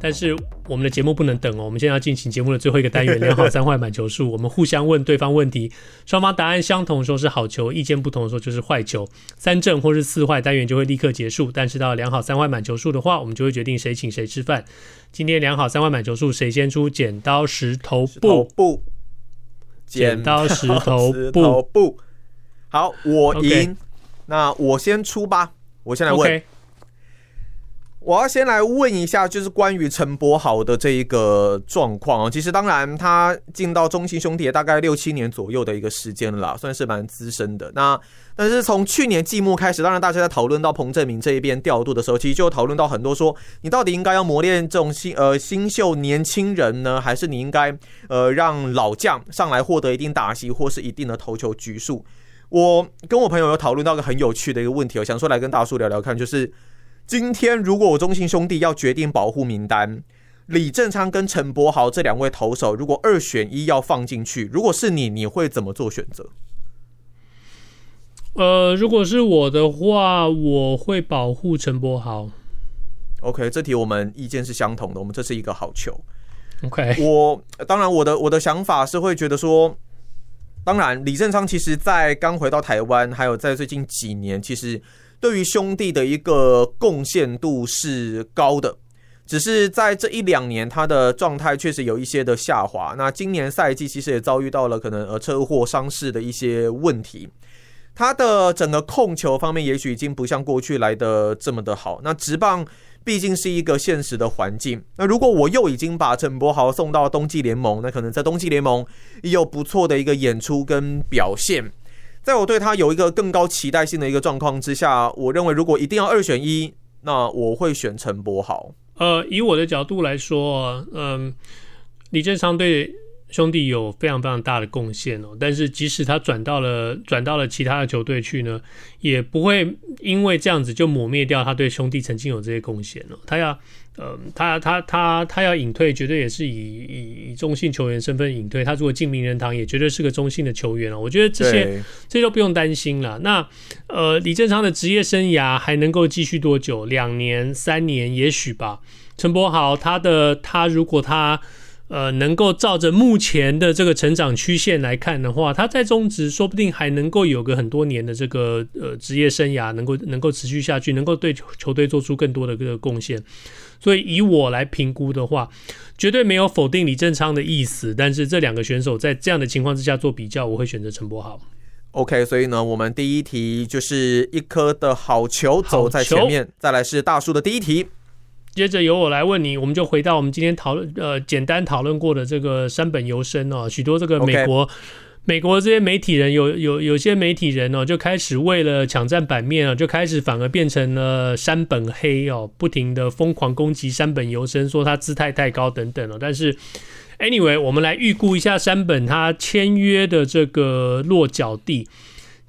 但是我们的节目不能等哦，我们现在要进行节目的最后一个单元，两好三坏满球数。我们互相问对方问题，双方答案相同的时候是好球，意见不同的时候就是坏球。三正或是四坏单元就会立刻结束。但是到两好三坏满球数的话，我们就会决定谁请谁吃饭。今天两好三坏满球数，谁先出？剪刀石头布，布，剪刀石头布，布。好，我赢。Okay. 那我先出吧，我先来问。Okay. 我要先来问一下，就是关于陈柏豪的这一个状况啊。其实，当然他进到中信兄弟也大概六七年左右的一个时间了，算是蛮资深的。那但是从去年季末开始，当然大家在讨论到彭振明这一边调度的时候，其实就讨论到很多说，你到底应该要磨练这种新呃新秀年轻人呢，还是你应该呃让老将上来获得一定打击或是一定的投球局数？我跟我朋友有讨论到一个很有趣的一个问题，我想说来跟大叔聊聊看，就是。今天如果我中信兄弟要决定保护名单，李正昌跟陈柏豪这两位投手，如果二选一要放进去，如果是你，你会怎么做选择？呃，如果是我的话，我会保护陈柏豪。OK，这题我们意见是相同的，我们这是一个好球。OK，我当然我的我的想法是会觉得说，当然李正昌其实在刚回到台湾，还有在最近几年，其实。对于兄弟的一个贡献度是高的，只是在这一两年他的状态确实有一些的下滑。那今年赛季其实也遭遇到了可能呃车祸伤势的一些问题，他的整个控球方面也许已经不像过去来的这么的好。那职棒毕竟是一个现实的环境，那如果我又已经把陈柏豪送到冬季联盟，那可能在冬季联盟也有不错的一个演出跟表现。在我对他有一个更高期待性的一个状况之下，我认为如果一定要二选一，那我会选陈柏豪。呃，以我的角度来说，嗯、李正昌对兄弟有非常非常大的贡献哦。但是即使他转到了转到了其他的球队去呢，也不会因为这样子就抹灭掉他对兄弟曾经有这些贡献哦。他要。呃，他他他他要隐退，绝对也是以以以中性球员身份隐退。他如果进名人堂，也绝对是个中性的球员了。我觉得这些这些都不用担心了。那呃，李正昌的职业生涯还能够继续多久？两年、三年，也许吧。陈柏豪，他的他如果他呃能够照着目前的这个成长曲线来看的话，他在中职说不定还能够有个很多年的这个呃职业生涯，能够能够持续下去，能够对球队做出更多的这个贡献。所以以我来评估的话，绝对没有否定李正昌的意思。但是这两个选手在这样的情况之下做比较，我会选择陈柏豪。OK，所以呢，我们第一题就是一颗的好球走在前面，再来是大叔的第一题。接着由我来问你，我们就回到我们今天讨论呃简单讨论过的这个山本由生哦，许多这个美国。Okay. 美国这些媒体人有有有些媒体人哦，就开始为了抢占版面啊，就开始反而变成了山本黑哦，不停的疯狂攻击山本由生，说他姿态太高等等哦。但是，anyway，我们来预估一下山本他签约的这个落脚地，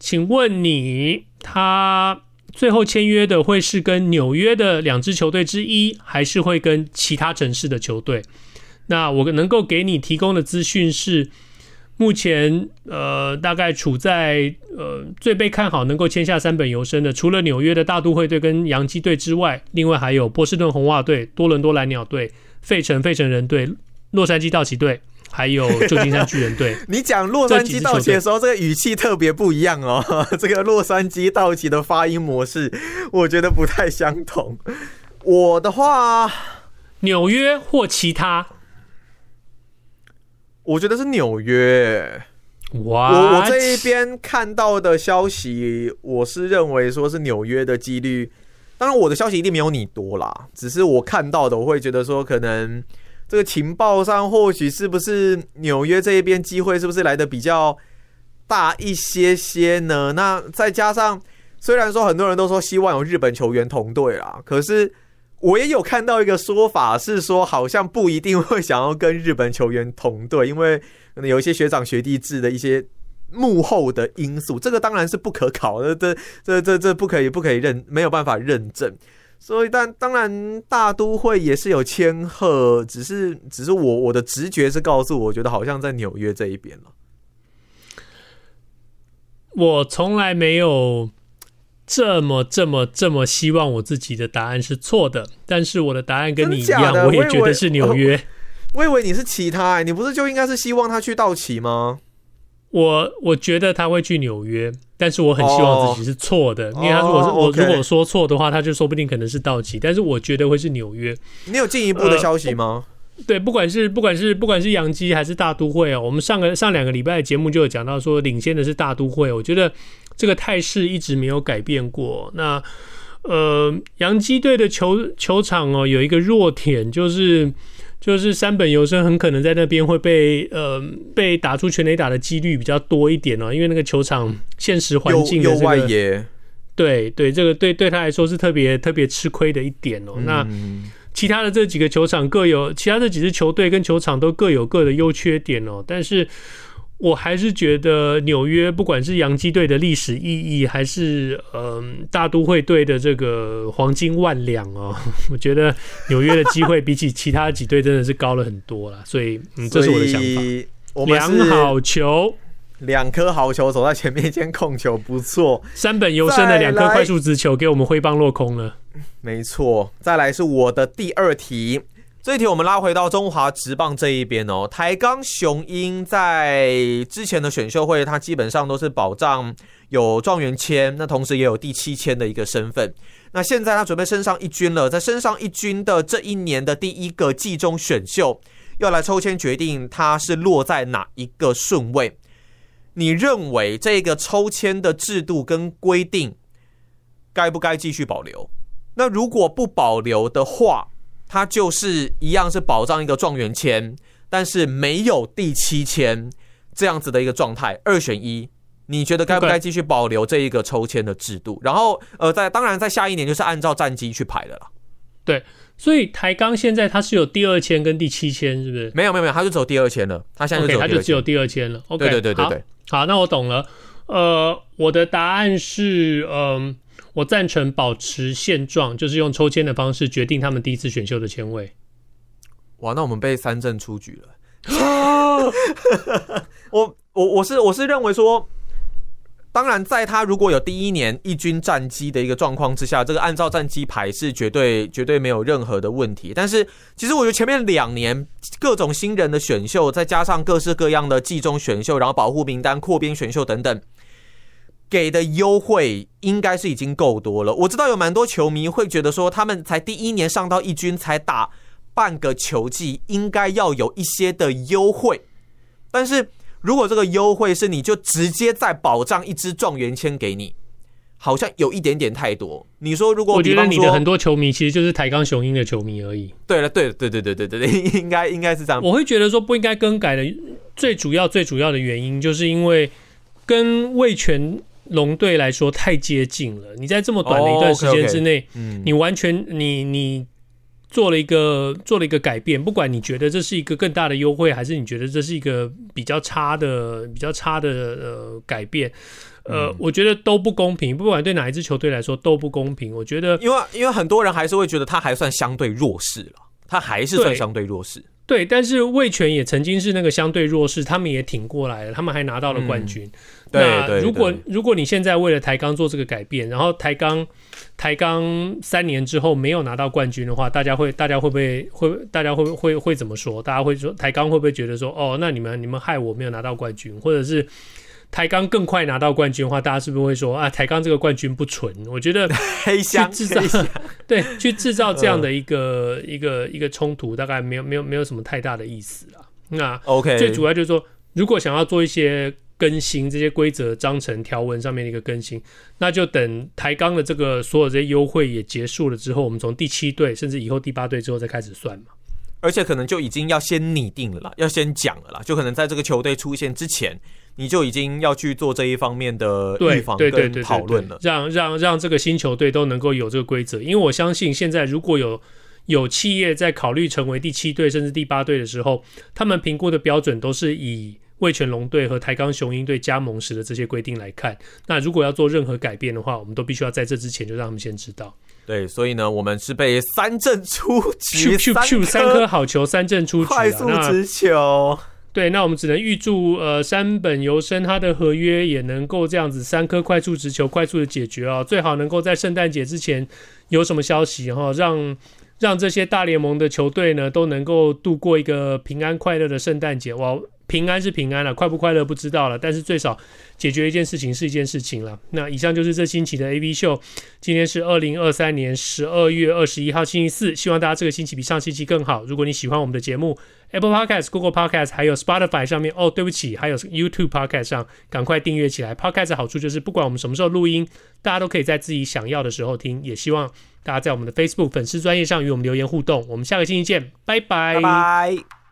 请问你他最后签约的会是跟纽约的两支球队之一，还是会跟其他城市的球队？那我能够给你提供的资讯是。目前，呃，大概处在呃最被看好能够签下三本由伸的，除了纽约的大都会队跟洋基队之外，另外还有波士顿红袜队、多伦多蓝鸟队、费城费城人队、洛杉矶道奇队，还有旧金山巨人队。你讲洛杉矶道奇的时候，这个语气特别不一样哦。这个洛杉矶道奇的发音模式，我觉得不太相同。我的话，纽约或其他。我觉得是纽约。哇，我我这一边看到的消息，我是认为说是纽约的几率。当然，我的消息一定没有你多啦。只是我看到的，我会觉得说，可能这个情报上，或许是不是纽约这一边机会，是不是来的比较大一些些呢？那再加上，虽然说很多人都说希望有日本球员同队啦，可是。我也有看到一个说法，是说好像不一定会想要跟日本球员同队，因为可能有一些学长学弟制的一些幕后的因素，这个当然是不可考的，这这这这不可以不可以认，没有办法认证。所以，但当然大都会也是有千鹤，只是只是我我的直觉是告诉我，我觉得好像在纽约这一边了。我从来没有这么这么这么希望我自己的答案是错的，但是我的答案跟你一样，我也觉得是纽约。我以为你是其他、欸，你不是就应该是希望他去道奇吗？我我觉得他会去纽约，但是我很希望自己是错的，哦、因为他如果是我如果说错的话，他就说不定可能是道奇，但是我觉得会是纽约。你有进一步的消息吗？呃、对，不管是不管是不管是洋基还是大都会啊，我们上个上两个礼拜的节目就有讲到说，领先的是大都会，我觉得这个态势一直没有改变过。那呃，洋基队的球球场哦，有一个弱点就是。就是山本由伸很可能在那边会被呃被打出全垒打的几率比较多一点哦，因为那个球场现实环境的这个外野，对对，这个对对他来说是特别特别吃亏的一点哦。嗯、那其他的这几个球场各有，其他这几支球队跟球场都各有各的优缺点哦，但是。我还是觉得纽约，不管是洋基队的历史意义，还是嗯、呃、大都会队的这个黄金万两哦，我觉得纽约的机会比起其他几队真的是高了很多了。所以，嗯，这是我的想法。两好球，两颗好球走在前面，先控球不错。山本优生的两颗快速直球给我们挥棒落空了。没错，再来是我的第二题。这一题我们拉回到中华职棒这一边哦，台钢雄鹰在之前的选秀会，它基本上都是保障有状元签，那同时也有第七签的一个身份。那现在他准备升上一军了，在升上一军的这一年的第一个季中选秀，要来抽签决定他是落在哪一个顺位。你认为这个抽签的制度跟规定该不该继续保留？那如果不保留的话，它就是一样是保障一个状元签，但是没有第七签这样子的一个状态，二选一，你觉得该不该继续保留这一个抽签的制度？然后呃，在当然在下一年就是按照战绩去排的啦。对，所以台钢现在它是有第二签跟第七签，是不是？没有没有没有，它就走第二签了。它现在就它、okay, 就只有第二签了。OK，对对对对对。好，好，那我懂了。呃，我的答案是嗯。呃我赞成保持现状，就是用抽签的方式决定他们第一次选秀的签位。哇，那我们被三振出局了。我我我是我是认为说，当然在他如果有第一年一军战绩的一个状况之下，这个按照战绩排是绝对绝对没有任何的问题。但是其实我觉得前面两年各种新人的选秀，再加上各式各样的季中选秀，然后保护名单、扩编选秀等等。给的优惠应该是已经够多了。我知道有蛮多球迷会觉得说，他们才第一年上到一军，才打半个球季，应该要有一些的优惠。但是如果这个优惠是你就直接再保障一支状元签给你，好像有一点点太多。你说如果我觉得你的很多球迷其实就是台钢雄鹰的球迷而已。对了，对对对对对对对，应该应该是这样。我会觉得说不应该更改的最主要最主要的原因，就是因为跟魏全。龙队来说太接近了，你在这么短的一段时间之内，oh, okay, okay. 嗯、你完全你你做了一个做了一个改变，不管你觉得这是一个更大的优惠，还是你觉得这是一个比较差的比较差的呃改变，呃，嗯、我觉得都不公平，不管对哪一支球队来说都不公平。我觉得，因为因为很多人还是会觉得他还算相对弱势了，他还是算相对弱势。对，但是魏全也曾经是那个相对弱势，他们也挺过来了，他们还拿到了冠军。嗯、那如果如果你现在为了台钢做这个改变，然后台钢台钢三年之后没有拿到冠军的话，大家会大家会不会会大家会会会怎么说？大家会说台钢会不会觉得说哦，那你们你们害我没有拿到冠军，或者是？台钢更快拿到冠军的话，大家是不是会说啊？台钢这个冠军不纯？我觉得 黑箱制造 对，去制造这样的一个、嗯、一个一个冲突，大概没有没有没有什么太大的意思了。那 OK，最主要就是说，如果想要做一些更新，这些规则章程条文上面的一个更新，那就等台钢的这个所有这些优惠也结束了之后，我们从第七队甚至以后第八队之后再开始算嘛。而且可能就已经要先拟定了啦，要先讲了啦，就可能在这个球队出现之前。你就已经要去做这一方面的预防跟讨论了，让让让这个新球队都能够有这个规则，因为我相信现在如果有有企业在考虑成为第七队甚至第八队的时候，他们评估的标准都是以味全龙队和台钢雄鹰队加盟时的这些规定来看，那如果要做任何改变的话，我们都必须要在这之前就让他们先知道。对，所以呢，我们是被三振出局，三颗好球，三振出局，快速直球。对，那我们只能预祝呃山本由生他的合约也能够这样子三颗快速直球快速的解决啊，最好能够在圣诞节之前有什么消息哈，让让这些大联盟的球队呢都能够度过一个平安快乐的圣诞节哇。平安是平安了，快不快乐不知道了，但是最少解决一件事情是一件事情了。那以上就是这星期的 AV 秀，今天是二零二三年十二月二十一号星期四，希望大家这个星期比上星期更好。如果你喜欢我们的节目，Apple Podcast、Google Podcast 还有 Spotify 上面哦，对不起，还有 YouTube Podcast 上，赶快订阅起来。Podcast 的好处就是不管我们什么时候录音，大家都可以在自己想要的时候听。也希望大家在我们的 Facebook 粉丝专业上与我们留言互动。我们下个星期见，拜拜。拜拜。